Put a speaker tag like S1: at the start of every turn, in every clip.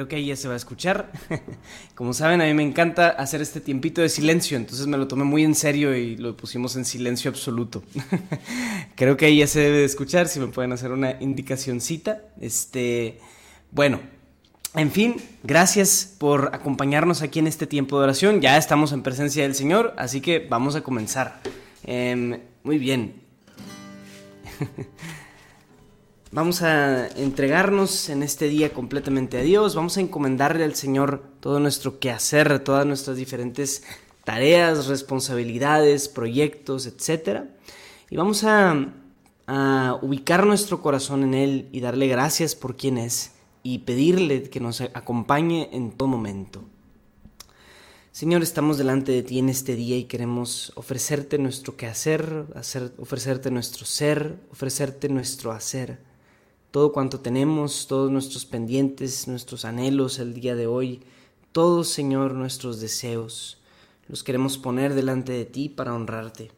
S1: Creo que ahí ya se va a escuchar. Como saben, a mí me encanta hacer este tiempito de silencio, entonces me lo tomé muy en serio y lo pusimos en silencio absoluto. Creo que ahí ya se debe de escuchar, si me pueden hacer una indicacioncita. Este, bueno, en fin, gracias por acompañarnos aquí en este tiempo de oración. Ya estamos en presencia del Señor, así que vamos a comenzar. Em, muy bien. Vamos a entregarnos en este día completamente a Dios, vamos a encomendarle al Señor todo nuestro quehacer, todas nuestras diferentes tareas, responsabilidades, proyectos, etc. Y vamos a, ubicar nuestro corazón en Él y darle gracias por quien es y pedirle que nos acompañe en todo momento. Señor, estamos delante de ti en este día y queremos ofrecerte nuestro quehacer, hacer, ofrecerte nuestro ser, ofrecerte nuestro hacer todo cuanto tenemos, todos nuestros pendientes, nuestros anhelos el día de hoy, todos, Señor, nuestros deseos, los queremos poner delante de ti para honrarte.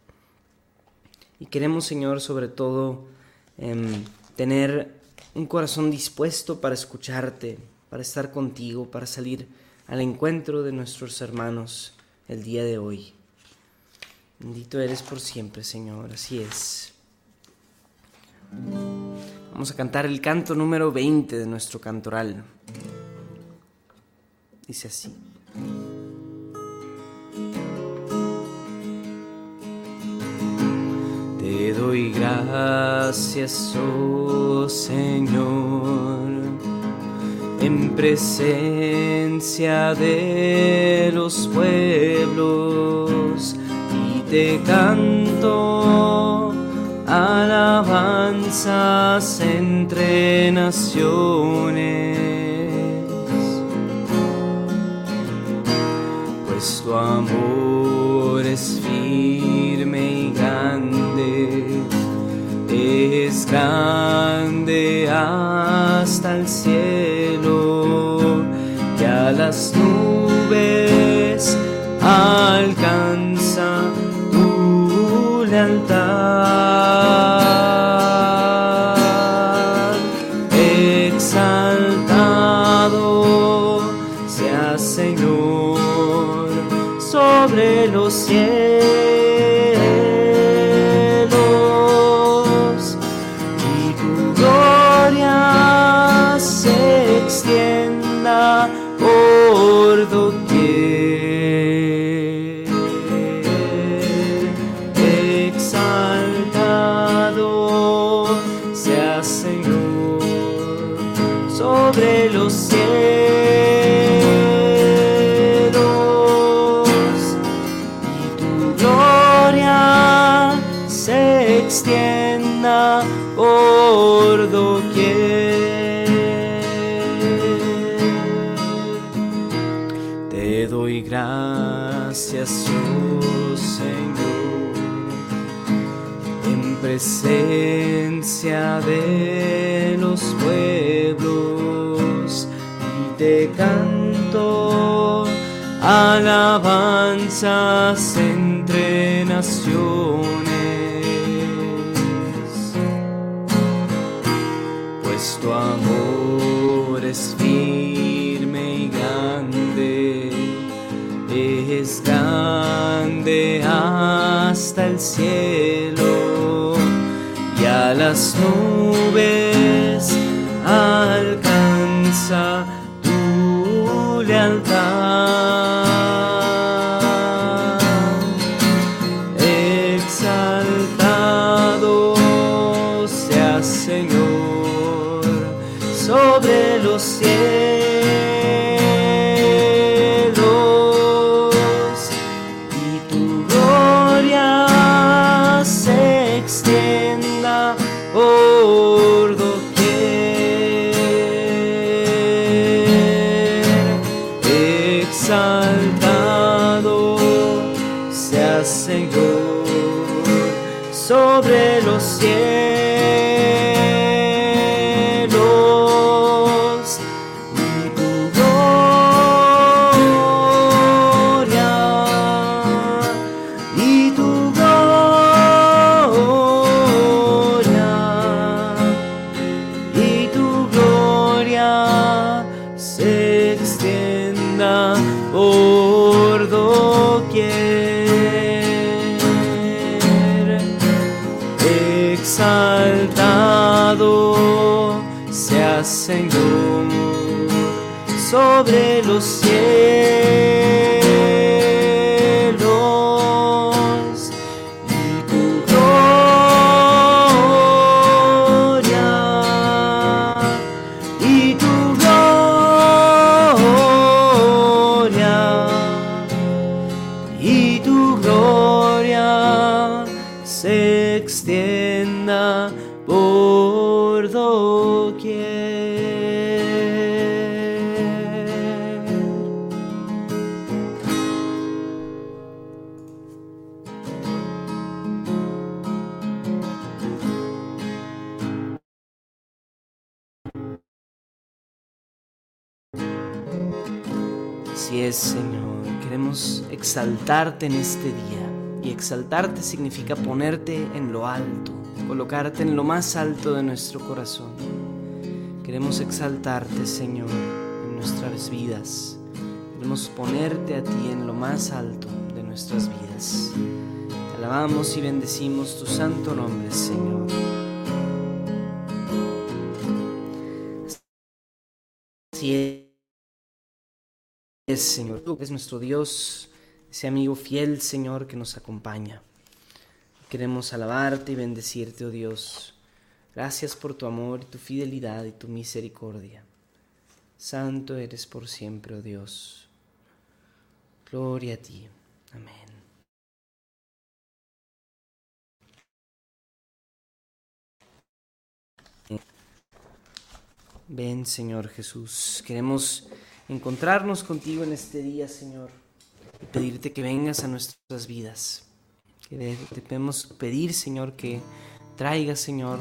S1: Y queremos, Señor, sobre todo, em, tener un corazón dispuesto para escucharte, para estar contigo, para salir al encuentro de nuestros hermanos el día de hoy. Bendito eres por siempre, Señor, así es. Vamos a cantar el canto número 20 de nuestro cantoral. Dice así. Te doy gracias, oh Señor, en presencia de los pueblos y te canto alabanzas entre naciones, pues tu amor es firme y grande, es grande hasta el cielo y a las nubes alcanza presencia de los pueblos y te canto alabanzas entre naciones. Pues tu amor es firme y grande, es grande hasta el cielo las nubes alcanza exaltarte en este día. Y exaltarte significa ponerte en lo alto, colocarte en lo más alto de nuestro corazón. Queremos exaltarte, Señor, en nuestras vidas. Queremos ponerte a ti en lo más alto de nuestras vidas. Te alabamos y bendecimos tu santo nombre, Señor. Así es. Señor. Es nuestro Dios, ese amigo fiel, Señor, que nos acompaña. Queremos alabarte y bendecirte, oh Dios. Gracias por tu amor y tu fidelidad y tu misericordia. Santo eres por siempre, oh Dios. Gloria a ti. Amén. Ven, Señor Jesús. Queremos encontrarnos contigo en este día, Señor, pedirte que vengas a nuestras vidas. Que te podemos pedir, Señor, que traigas, Señor,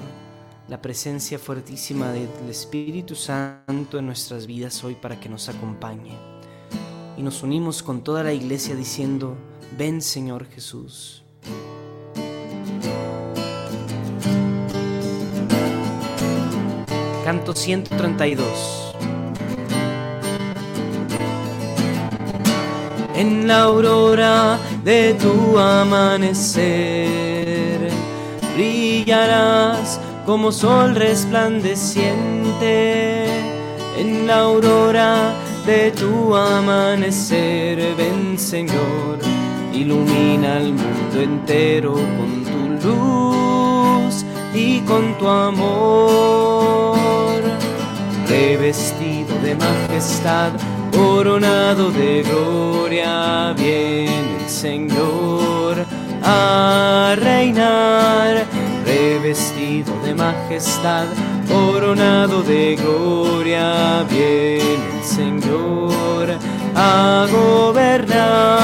S1: la presencia fuertísima del Espíritu Santo en nuestras vidas hoy para que nos acompañe. Y nos unimos con toda la iglesia diciendo, ven Señor Jesús. Canto 132. En la aurora de tu amanecer. Brillarás como sol resplandeciente en la aurora de tu amanecer. Ven Señor, ilumina el mundo entero con tu luz y con tu amor. Revestido de majestad, coronado de gloria, viene el Señor a reinar, revestido de majestad, coronado de gloria, viene el Señor a gobernar.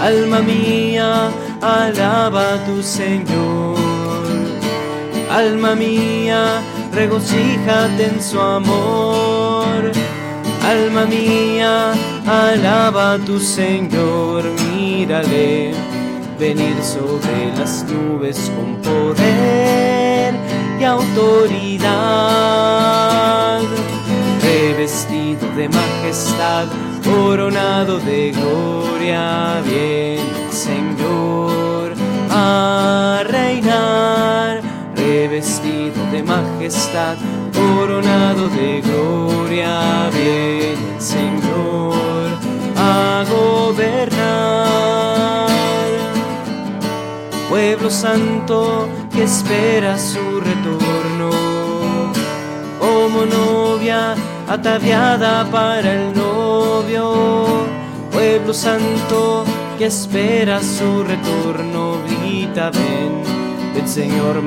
S1: Alma mía, alaba a tu Señor. Alma mía, regocíjate en su amor. Alma mía, alaba a tu Señor, mírale venir sobre las nubes con poder y autoridad, revestido de majestad, coronado de gloria, el Señor a reinar. Vestido de majestad, coronado de gloria, viene el Señor a gobernar. Pueblo santo que espera su retorno, como novia ataviada para el novio. Pueblo santo que espera su retorno, grita ven del Señor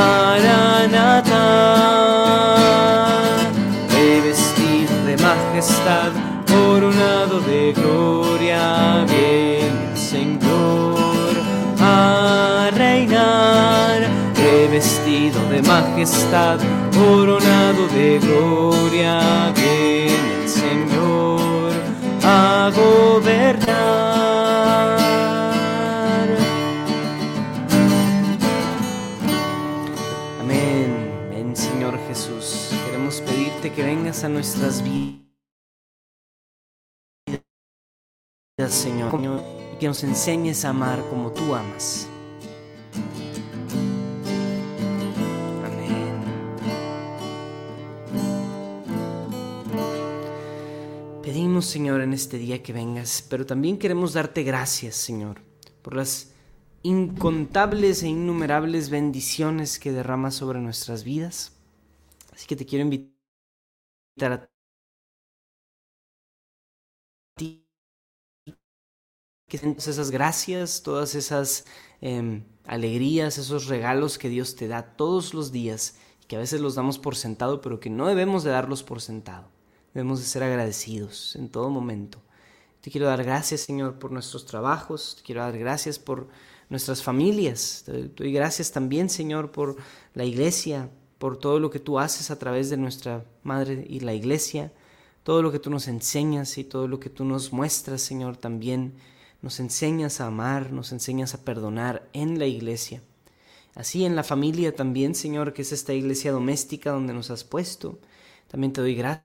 S1: Maranatha, revestido de majestad, coronado de gloria, el Señor a reinar, revestido de majestad, coronado de gloria, el Señor a gobernar. Que vengas a nuestras vidas, Señor, y que nos enseñes a amar como tú amas. Amén. Pedimos, Señor, en este día que vengas, pero también queremos darte gracias, Señor, por las incontables e innumerables bendiciones que derramas sobre nuestras vidas. Así que te quiero invitar que todas esas gracias, todas esas em, alegrías, esos regalos que Dios te da todos los días que a veces los damos por sentado, pero que no debemos de darlos por sentado. Debemos de ser agradecidos en todo momento. Te quiero dar gracias, Señor, por nuestros trabajos. Te quiero dar gracias por nuestras familias. Te doy gracias también, Señor, por la iglesia, por todo lo que tú haces a través de nuestra Madre y la iglesia, todo lo que tú nos enseñas y todo lo que tú nos muestras, Señor, también. Nos enseñas a amar, nos enseñas a perdonar en la iglesia. Así en la familia también, Señor, que es esta iglesia doméstica donde nos has puesto. También te doy gracias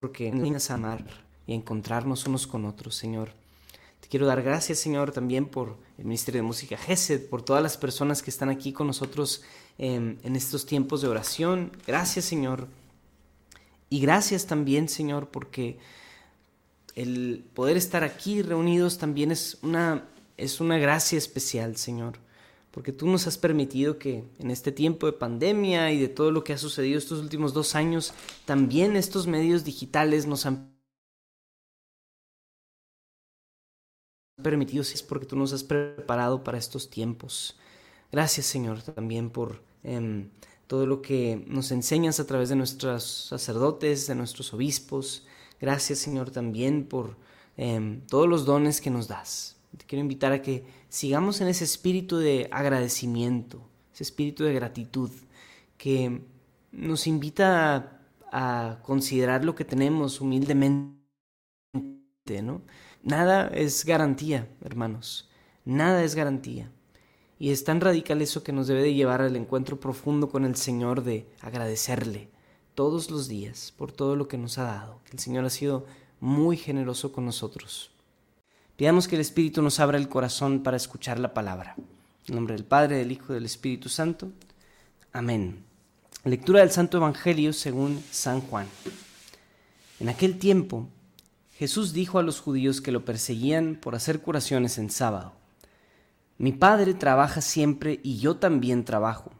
S1: porque nos enseñas a amar y encontrarnos unos con otros, Señor. Quiero dar gracias, Señor, también por el Ministerio de Música GESED, por todas las personas que están aquí con nosotros em, en estos tiempos de oración. Gracias, Señor. Y gracias también, Señor, porque el poder estar aquí reunidos también es una, es una gracia especial, Señor. Porque tú nos has permitido que en este tiempo de pandemia y de todo lo que ha sucedido estos últimos dos años, también estos medios digitales nos han permitido, es porque tú nos has preparado para estos tiempos. Gracias, Señor, también por em, todo lo que nos enseñas a través de nuestros sacerdotes, de nuestros obispos. Gracias, Señor, también por em, todos los dones que nos das. Te quiero invitar a que sigamos en ese espíritu de agradecimiento, ese espíritu de gratitud que nos invita a, a considerar lo que tenemos humildemente, ¿no? Nada es garantía, hermanos. Nada es garantía. Y es tan radical eso que nos debe de llevar al encuentro profundo con el Señor de agradecerle todos los días por todo lo que nos ha dado. El Señor ha sido muy generoso con nosotros. Pidamos que el Espíritu nos abra el corazón para escuchar la palabra. En nombre del Padre, del Hijo y del Espíritu Santo. Amén. Lectura del Santo Evangelio según San Juan. En aquel tiempo Jesús dijo a los judíos que lo perseguían por hacer curaciones en sábado, Mi Padre trabaja siempre y yo también trabajo.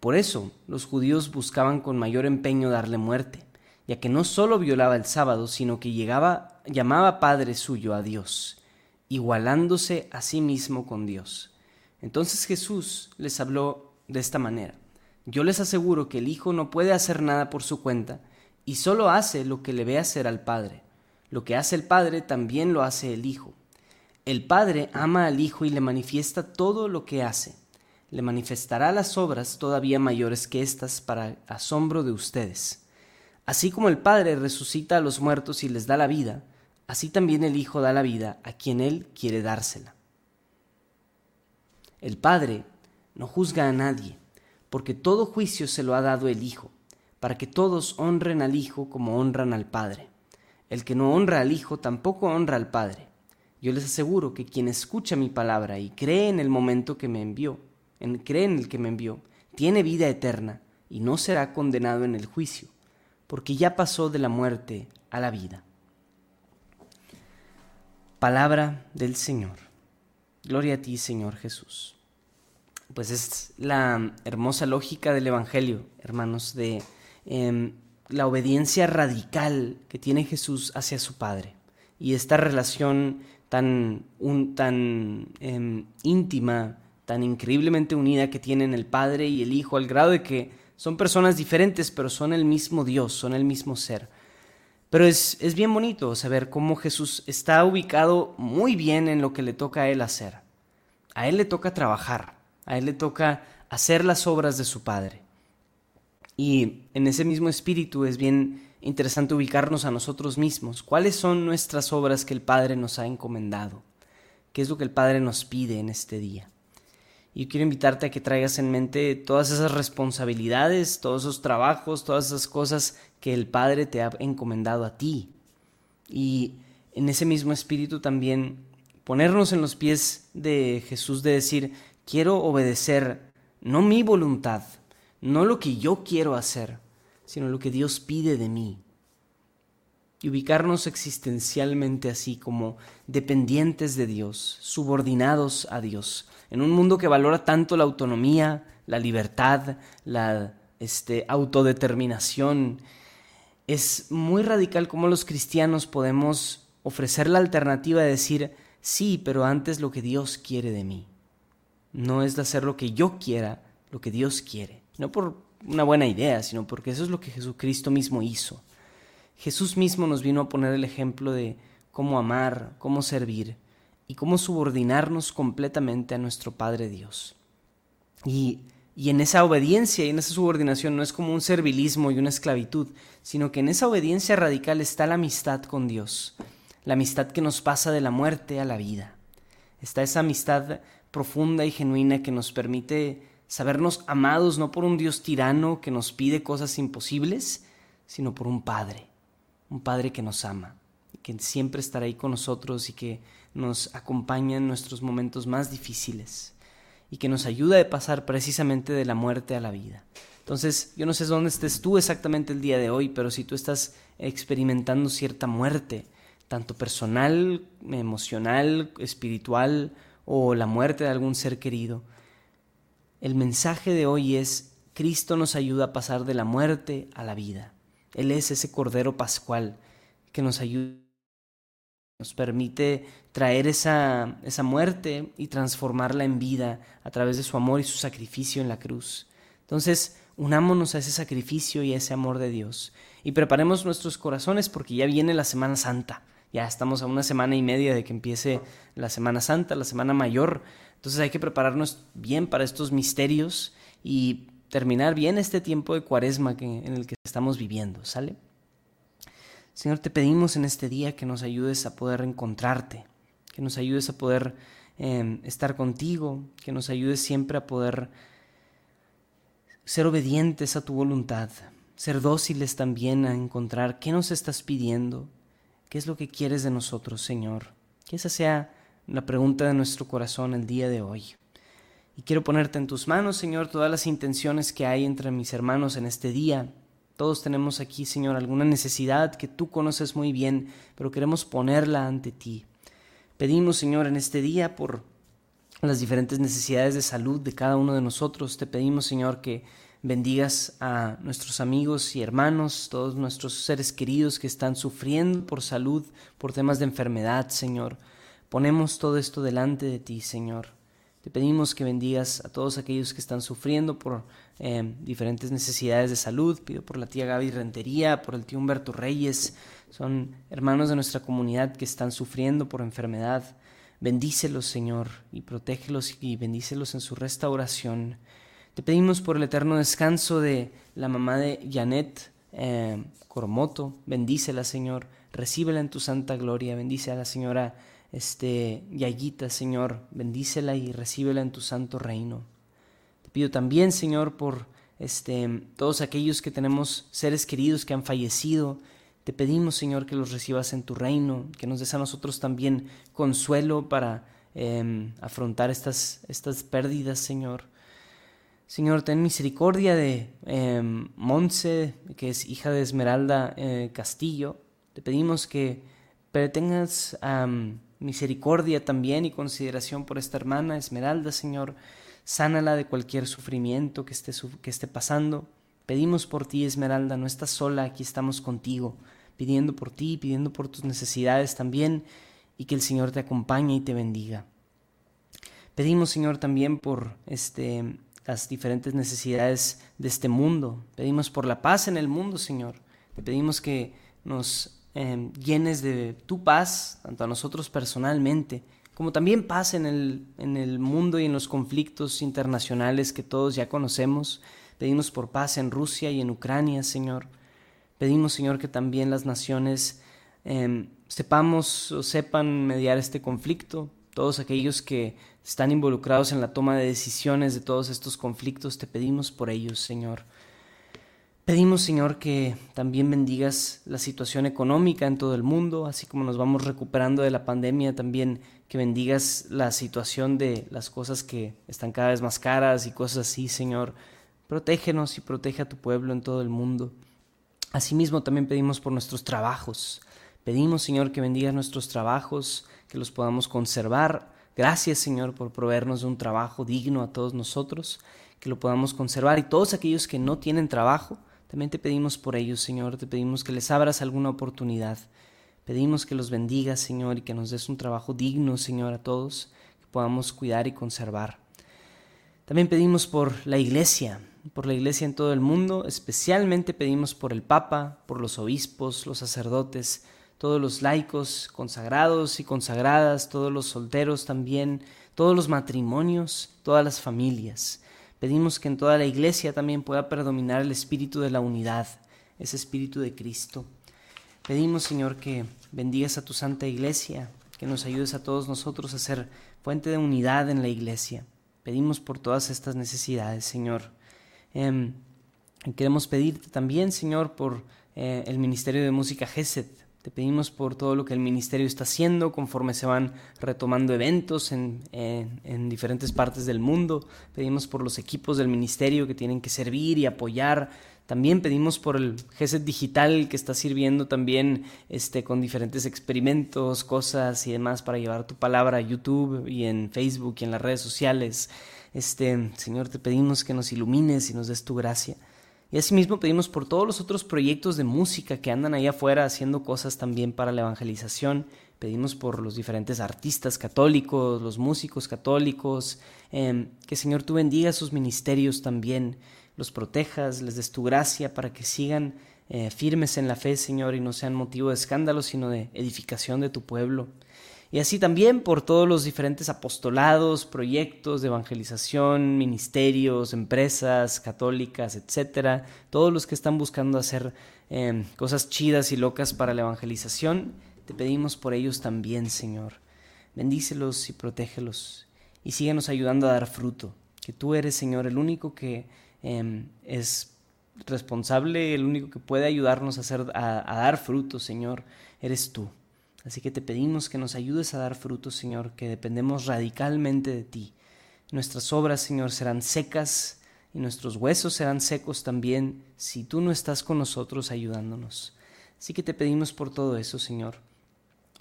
S1: Por eso los judíos buscaban con mayor empeño darle muerte, ya que no solo violaba el sábado, sino que llegaba, llamaba Padre suyo a Dios, igualándose a sí mismo con Dios. Entonces Jesús les habló de esta manera. Yo les aseguro que el Hijo no puede hacer nada por su cuenta, y solo hace lo que le ve hacer al Padre lo que hace el Padre también lo hace el Hijo. El Padre ama al Hijo y le manifiesta todo lo que hace. Le manifestará las obras todavía mayores que estas para asombro de ustedes. Así como el Padre resucita a los muertos y les da la vida, así también el Hijo da la vida a quien Él quiere dársela. El Padre no juzga a nadie, porque todo juicio se lo ha dado el Hijo, para que todos honren al Hijo como honran al Padre. El que no honra al Hijo tampoco honra al Padre. Yo les aseguro que quien escucha mi palabra y cree en el momento que me envió, en, cree en el que me envió, tiene vida eterna y no será condenado en el juicio, porque ya pasó de la muerte a la vida. Palabra del Señor. Gloria a ti, Señor Jesús. Pues es la hermosa lógica del Evangelio, hermanos, de em, la obediencia radical que tiene Jesús hacia su Padre y esta relación tan, un, tan em, íntima, tan increíblemente unida que tienen el Padre y el Hijo, al grado de que son personas diferentes, pero son el mismo Dios, son el mismo ser. Pero es, es bien bonito saber cómo Jesús está ubicado muy bien en lo que le toca a Él hacer. A Él le toca trabajar, a Él le toca hacer las obras de su Padre. Y en ese mismo espíritu es bien interesante ubicarnos a nosotros mismos. ¿Cuáles son nuestras obras que el Padre nos ha encomendado? qué es lo que el Padre nos pide en este día. Y quiero invitarte a que traigas en mente todas esas responsabilidades, todos esos trabajos, todas esas cosas que el Padre te ha encomendado a ti. Y en ese mismo espíritu también ponernos en los pies de Jesús de decir, quiero obedecer no mi voluntad, no lo que yo quiero hacer, sino lo que Dios pide de mí. Y ubicarnos existencialmente así como dependientes de Dios, subordinados a Dios, en un mundo que valora tanto la autonomía, la libertad, la este, autodeterminación. Es muy radical cómo los cristianos podemos ofrecer la alternativa de decir, sí, pero antes lo que Dios quiere de mí. No es de hacer lo que yo quiera, lo que Dios quiere. No por una buena idea, sino porque eso es lo que Jesucristo mismo hizo. Jesús mismo nos vino a poner el ejemplo de cómo amar, cómo servir y cómo subordinarnos completamente a nuestro Padre Dios. Y, y en esa obediencia y en esa subordinación no es como un servilismo y una esclavitud, sino que en esa obediencia radical está la amistad con Dios, la amistad que nos pasa de la muerte a la vida. Está esa amistad profunda y genuina que nos permite sabernos amados no por un Dios tirano que nos pide cosas imposibles, sino por un Padre, un Padre que nos ama, que siempre estará ahí con nosotros y que nos acompaña en nuestros momentos más difíciles y que nos ayuda a pasar precisamente de la muerte a la vida. Entonces, yo no sé dónde estés tú exactamente el día de hoy, pero si tú estás experimentando cierta muerte, tanto personal, emocional, espiritual o la muerte de algún ser querido, el mensaje de hoy es, Cristo nos ayuda a pasar de la muerte a la vida. Él es ese Cordero Pascual que nos ayuda nos permite traer esa, esa muerte y transformarla en vida a través de su amor y su sacrificio en la cruz. Entonces, unámonos a ese sacrificio y a ese amor de Dios y preparemos nuestros corazones porque ya viene la Semana Santa. Ya estamos a una semana y media de que empiece la Semana Santa, la Semana Mayor. Entonces hay que prepararnos bien para estos misterios y terminar bien este tiempo de cuaresma que, en el que estamos viviendo, ¿sale? Señor, te pedimos en este día que nos ayudes a poder encontrarte, que nos ayudes a poder em, estar contigo, que nos ayudes siempre a poder ser obedientes a tu voluntad, ser dóciles también a encontrar qué nos estás pidiendo, qué es lo que quieres de nosotros, Señor. Que esa sea la pregunta de nuestro corazón el día de hoy. Y quiero ponerte en tus manos, Señor, todas las intenciones que hay entre mis hermanos en este día, todos tenemos aquí, Señor, alguna necesidad que tú conoces muy bien, pero queremos ponerla ante ti. Pedimos, Señor, en este día por las diferentes necesidades de salud de cada uno de nosotros. Te pedimos, Señor, que bendigas a nuestros amigos y hermanos, todos nuestros seres queridos que están sufriendo por salud, por temas de enfermedad, Señor. Ponemos todo esto delante de ti, Señor. Te pedimos que bendigas a todos aquellos que están sufriendo por eh, diferentes necesidades de salud. Pido por la tía Gaby Rentería, por el tío Humberto Reyes. Son hermanos de nuestra comunidad que están sufriendo por enfermedad. Bendícelos, Señor, y protégelos y bendícelos en su restauración. Te pedimos por el eterno descanso de la mamá de Janet eh, Coromoto. Bendícela, Señor. Recíbela en tu santa gloria. Bendice a la señora este, Yayita, Señor, bendícela y recíbela en tu santo reino. Te pido también, Señor, por este, todos aquellos que tenemos seres queridos que han fallecido. Te pedimos, Señor, que los recibas en tu reino, que nos des a nosotros también consuelo para em, afrontar estas, estas pérdidas, Señor. Señor, ten misericordia de eh, que es hija de Esmeralda eh, Castillo. Te pedimos que tengas misericordia también y consideración por esta hermana Esmeralda, Señor. Sánala de cualquier sufrimiento que esté, que esté pasando. Pedimos por ti, Esmeralda, no estás sola, aquí estamos contigo, pidiendo por ti, pidiendo por tus necesidades también, y que el Señor te acompañe y te bendiga. Pedimos, Señor, también por este, las diferentes necesidades de este mundo. Pedimos por la paz en el mundo, Señor. Te pedimos que nos Em, llenes de tu paz, tanto a nosotros personalmente, como también paz en el, en el mundo y en los conflictos internacionales que todos ya conocemos. Pedimos por paz en Rusia y en Ucrania, Señor. Pedimos, Señor, que también las naciones em, sepamos o sepan mediar este conflicto. todos aquellos que están involucrados en la toma de decisiones de todos estos conflictos, te pedimos por ellos, Señor. Pedimos, Señor, que también bendigas la situación económica en todo el mundo, así como nos vamos recuperando de la pandemia, también que bendigas la situación de las cosas que están cada vez más caras y cosas así, Señor. Protégenos y protege a tu pueblo en todo el mundo. Asimismo, también pedimos por nuestros trabajos. Pedimos, Señor, que bendigas nuestros trabajos, que los podamos conservar. Gracias, Señor, por proveernos de un trabajo digno a todos nosotros, que lo podamos conservar. Y todos aquellos que no tienen trabajo, también te pedimos por ellos, Señor. Te pedimos que les abras alguna oportunidad. Pedimos que los bendigas, Señor, y que nos des un trabajo digno, Señor, a todos, que podamos cuidar y conservar. También pedimos por la iglesia, por la iglesia en todo el mundo, especialmente pedimos por el Papa, por los obispos, los sacerdotes, todos los laicos consagrados y consagradas, todos los solteros también, todos los matrimonios, todas las familias. Pedimos que en toda la iglesia también pueda predominar el espíritu de la unidad, ese espíritu de Cristo. Pedimos, Señor, que bendigas a tu santa iglesia, que nos ayudes a todos nosotros a ser fuente de unidad en la iglesia. Pedimos por todas estas necesidades, Señor. Em, queremos pedirte también, Señor, por eh, el Ministerio de Música GESED, te pedimos por todo lo que el ministerio está haciendo conforme se van retomando eventos en, en, diferentes partes del mundo. Pedimos por los equipos del ministerio que tienen que servir y apoyar. También pedimos por el GESET digital que está sirviendo también este, con diferentes experimentos, cosas y demás para llevar tu palabra a YouTube y en Facebook y en las redes sociales. Este, Señor, te pedimos que nos ilumines y nos des tu gracia. Y asimismo pedimos por todos los otros proyectos de música que andan ahí afuera haciendo cosas también para la evangelización. Pedimos por los diferentes artistas católicos, los músicos católicos, em, que Señor tú bendiga sus ministerios también, los protejas, les des tu gracia para que sigan eh, firmes en la fe, Señor, y no sean motivo de escándalo, sino de edificación de tu pueblo y así también por todos los diferentes apostolados, proyectos de evangelización, ministerios, empresas católicas, etcétera, todos los que están buscando hacer em, cosas chidas y locas para la evangelización, te pedimos por ellos también, Señor. Bendícelos y protégelos y síguenos ayudando a dar fruto, que tú eres, Señor, el único que em, es responsable, el único que puede ayudarnos a, hacer, a dar fruto, Señor, eres tú. Así que te pedimos que nos ayudes a dar frutos, Señor, que dependemos radicalmente de ti. Nuestras obras, Señor, serán secas y nuestros huesos serán secos también si tú no estás con nosotros ayudándonos. Así que te pedimos por todo eso, Señor.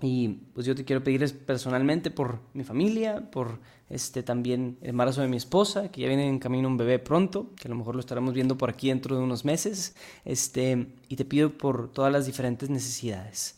S1: Y pues yo te quiero pedir personalmente por mi familia, por este también el embarazo de mi esposa, que ya viene en camino un bebé pronto, que a lo mejor lo estaremos viendo por aquí dentro de unos meses. Este, y te pido por todas las diferentes necesidades.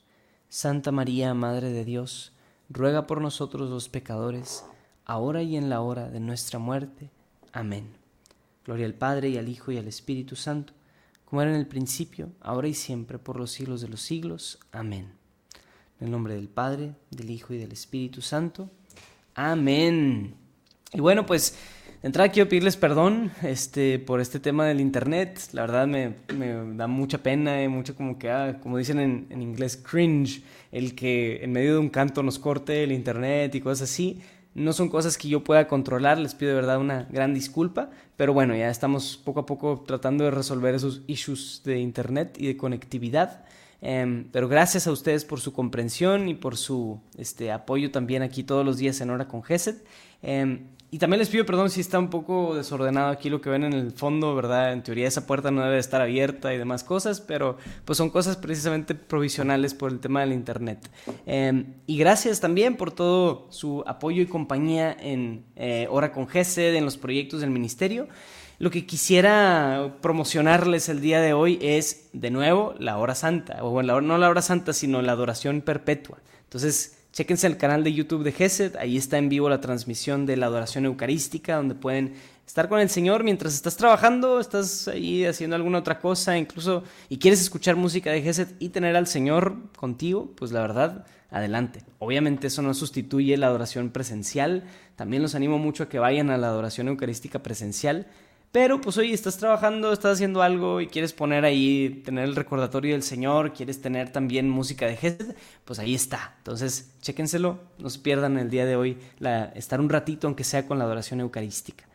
S1: Santa María, Madre de Dios, ruega por nosotros los pecadores, ahora y en la hora de nuestra muerte. Amén. Gloria al Padre y al Hijo y al Espíritu Santo, como era en el principio, ahora y siempre, por los siglos de los siglos. Amén. En el nombre del Padre, del Hijo y del Espíritu Santo. Amén. Y bueno, pues de entrada quiero pedirles perdón este, por este tema del internet. La verdad me, me da mucha pena y mucho como que, ah, como dicen en, en, inglés, cringe, el que en medio de un canto nos corte el internet y cosas así. No son cosas que yo pueda controlar, les pido de verdad una gran disculpa, pero bueno, ya estamos poco a poco tratando de resolver esos issues de internet y de conectividad. Em, pero gracias a ustedes por su comprensión y por su este, apoyo también aquí todos los días en Hora con GESET. Em, y también les pido perdón si está un poco desordenado aquí lo que ven en el fondo, ¿verdad? En teoría esa puerta no debe estar abierta y demás cosas, pero pues son cosas precisamente provisionales por el tema del Internet. Em, y gracias también por todo su apoyo y compañía en eh, Hora con GESED, en los proyectos del ministerio. Lo que quisiera promocionarles el día de hoy es, de nuevo, la hora santa, o bueno, no la hora santa, sino la adoración perpetua. Entonces, Chéquense el canal de YouTube de Gesed, ahí está en vivo la transmisión de la adoración eucarística, donde pueden estar con el Señor mientras estás trabajando, estás ahí haciendo alguna otra cosa, incluso, y quieres escuchar música de Gesed y tener al Señor contigo, pues la verdad, adelante. Obviamente eso no sustituye la adoración presencial, también los animo mucho a que vayan a la adoración eucarística presencial, pero pues hoy estás trabajando, estás haciendo algo y quieres poner ahí, tener el recordatorio del Señor, quieres tener también música de Gesed, pues ahí está. Entonces, chéquenselo, no se pierdan el día de hoy estar un ratito, aunque sea con la adoración eucarística.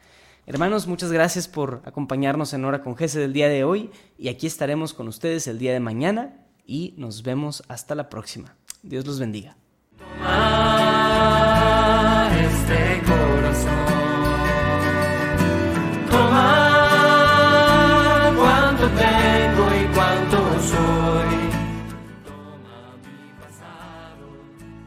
S1: Hermanos, muchas gracias por acompañarnos en Hora con Gesed el día de hoy y aquí estaremos con ustedes el día de mañana y nos vemos hasta la próxima. Dios los bendiga.